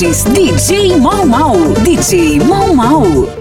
Lages, DJ Mal Mal, DJ Mal Mal.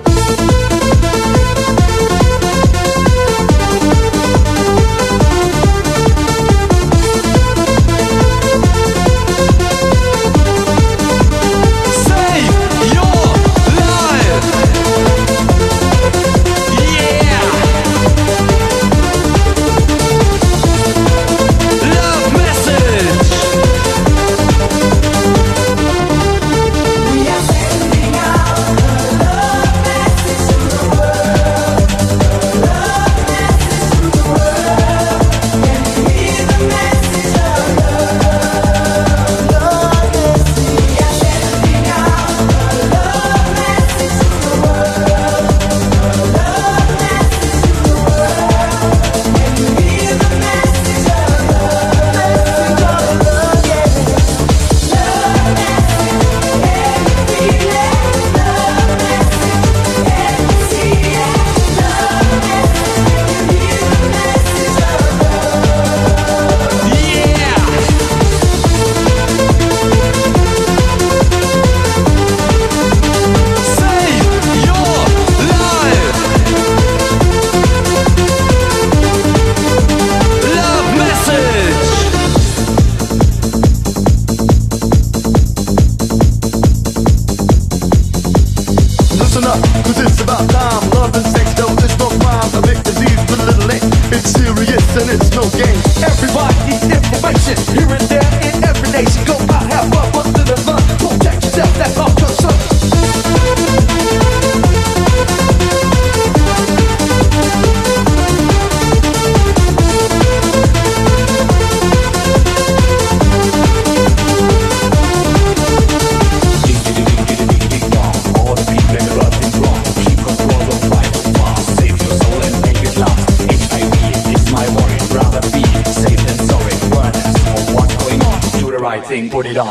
போடிடா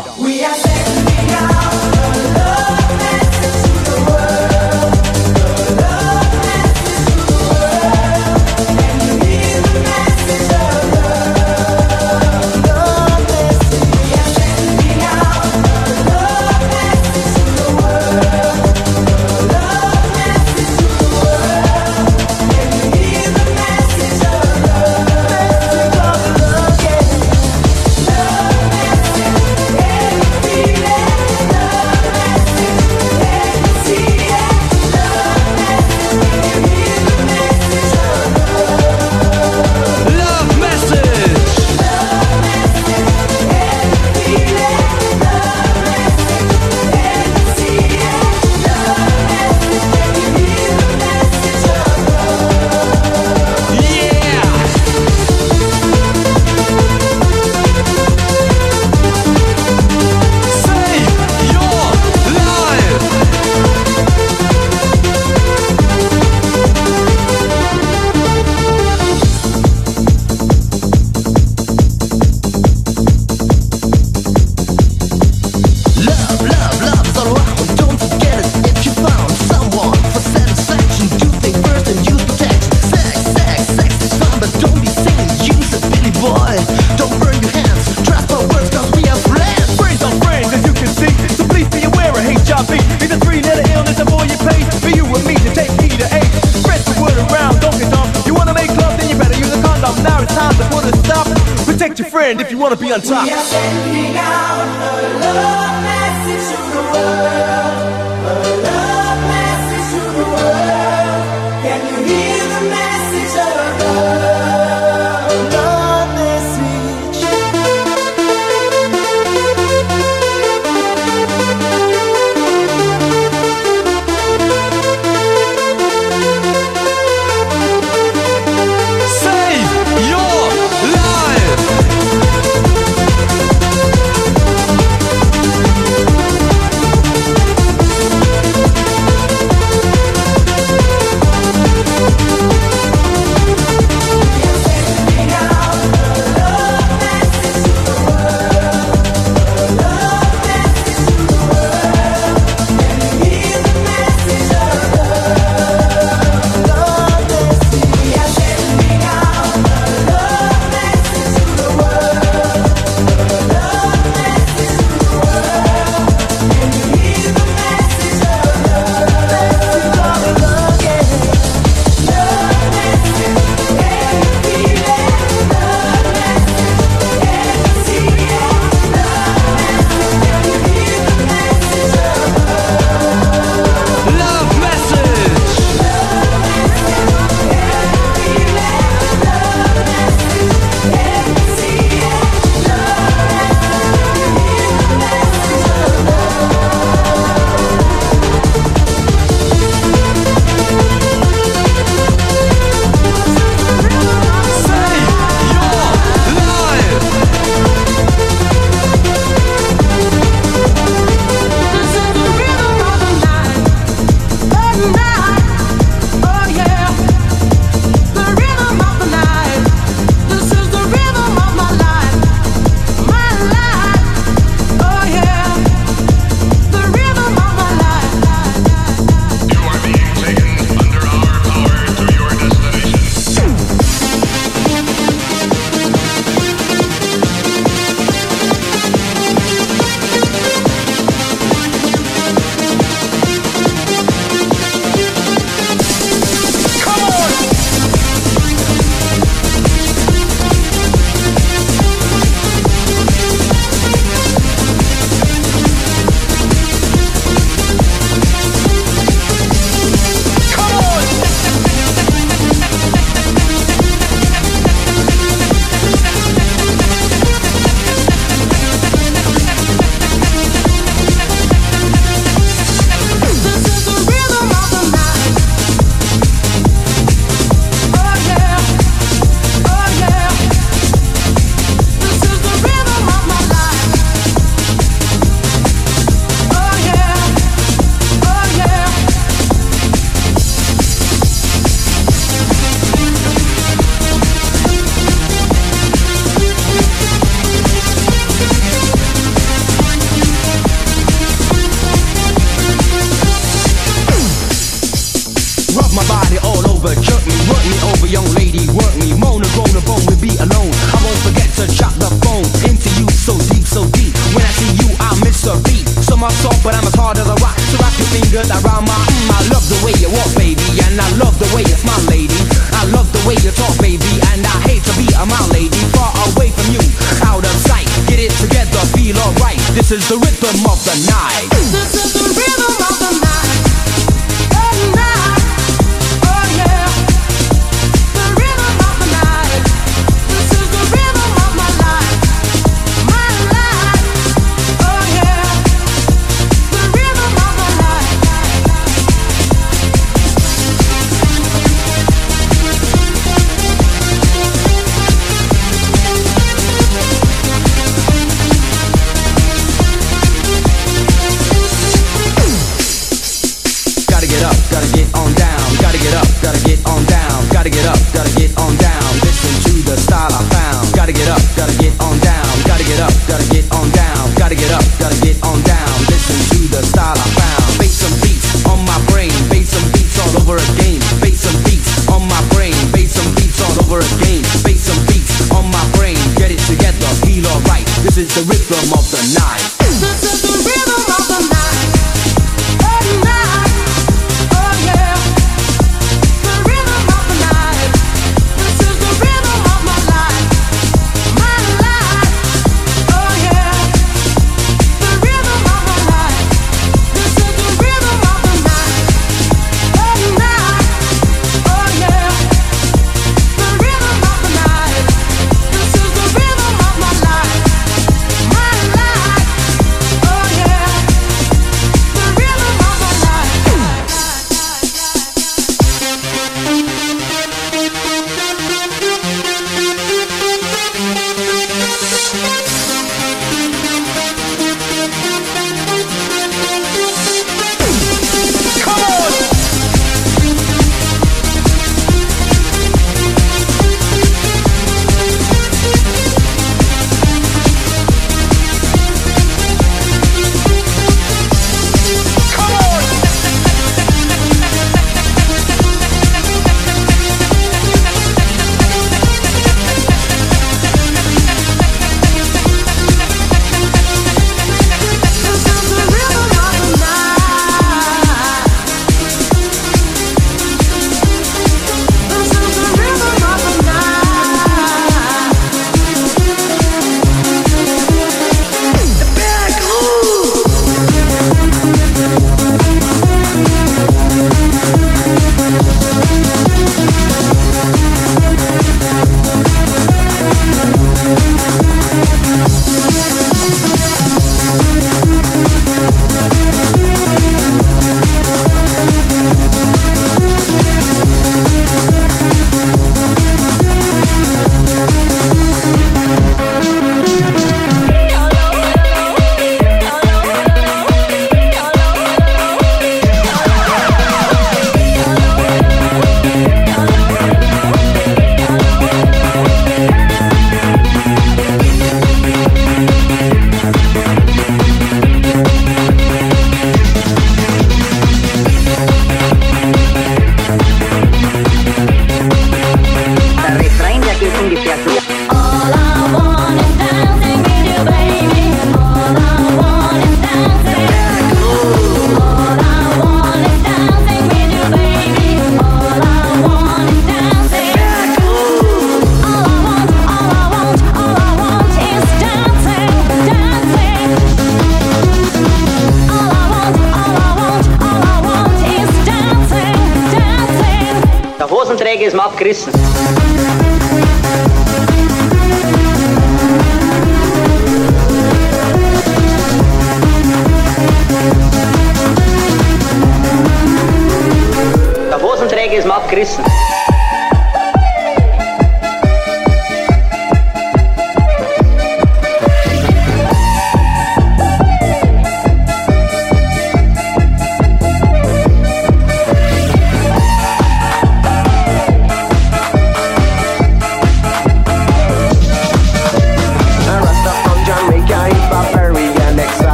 Gotta get up, gotta get on down. Listen to the style I found. Gotta get up, gotta get on down. Gotta get up, gotta get on down. Gotta get up, gotta get on down. Listen to the style I found. Base some beats on my brain. Base some beats all over again. Base some beats on my brain. Base some beats all over again. Base some beats on my brain. Get it together, feel alright. This is the rhythm of the night.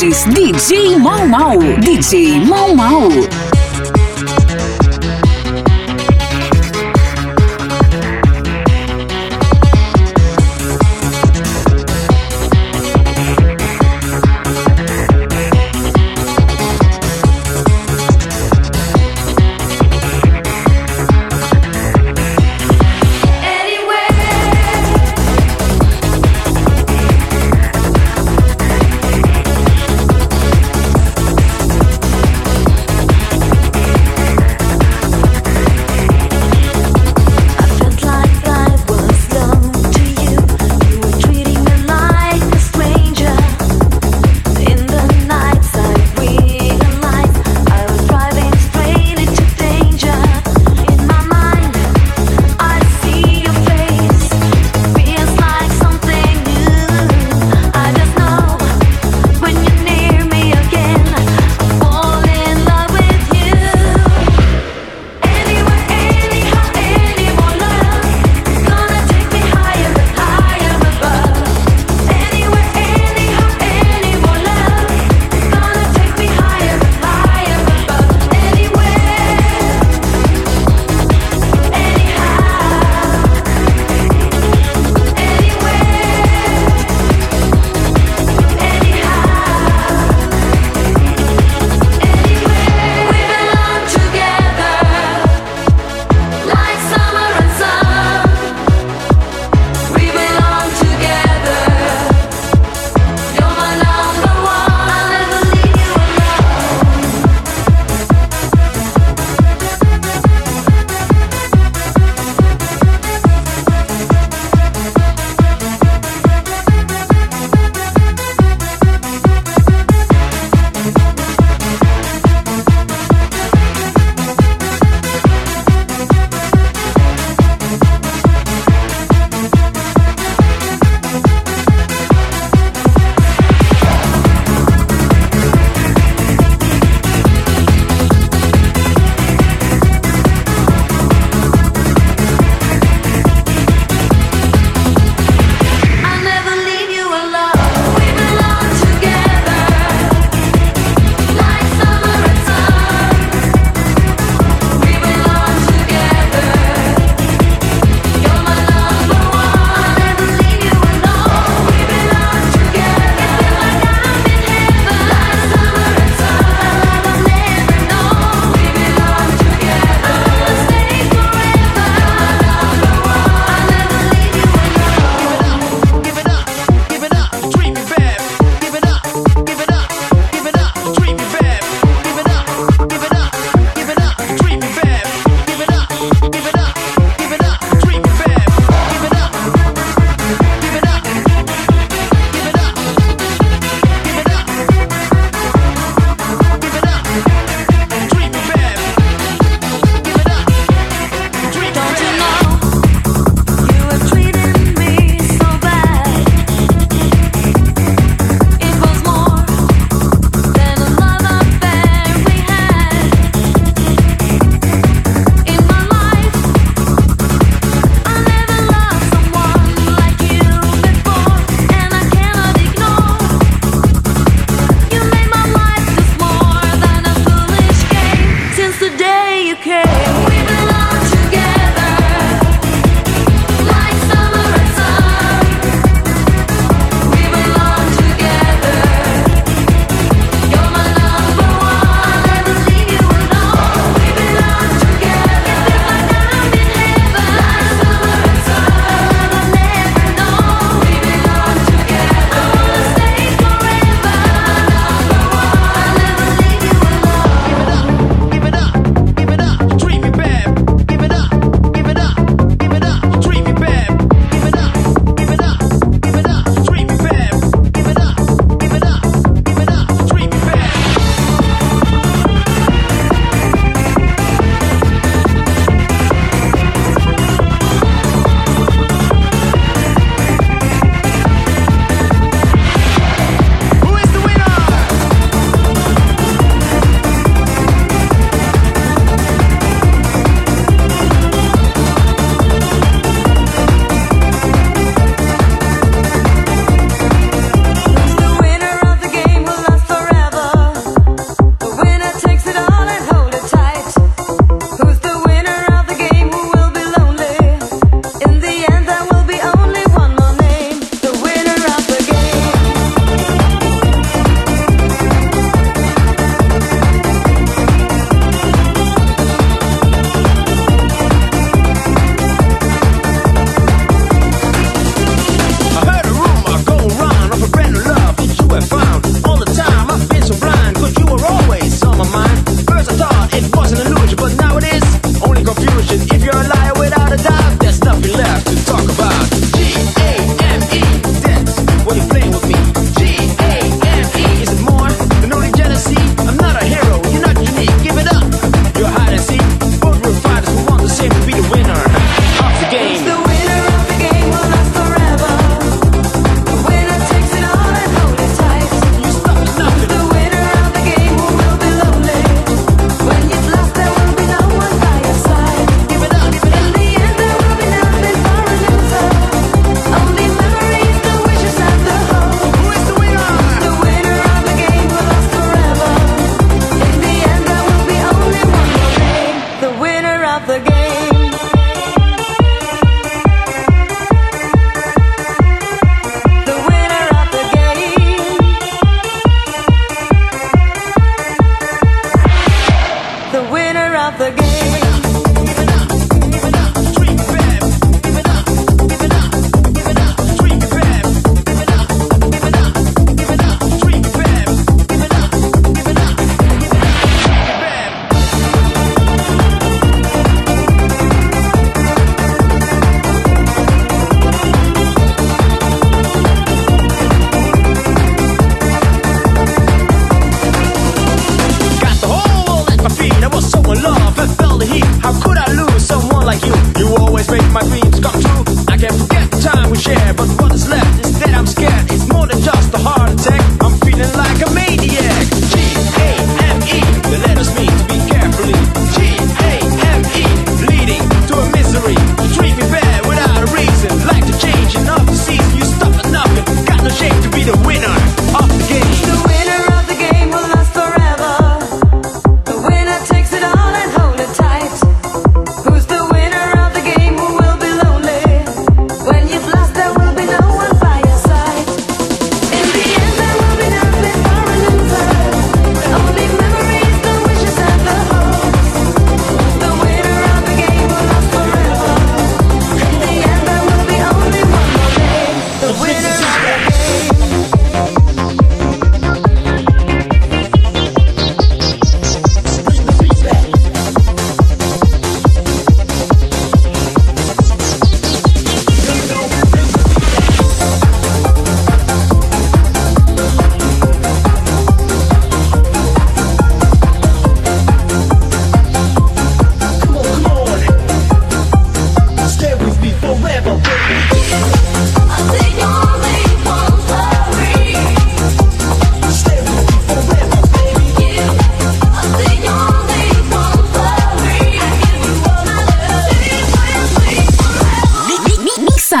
Lages, DJ Mal Mal. DJ Mal Mal.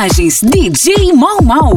mixagens DJ Maumau.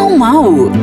ao mal.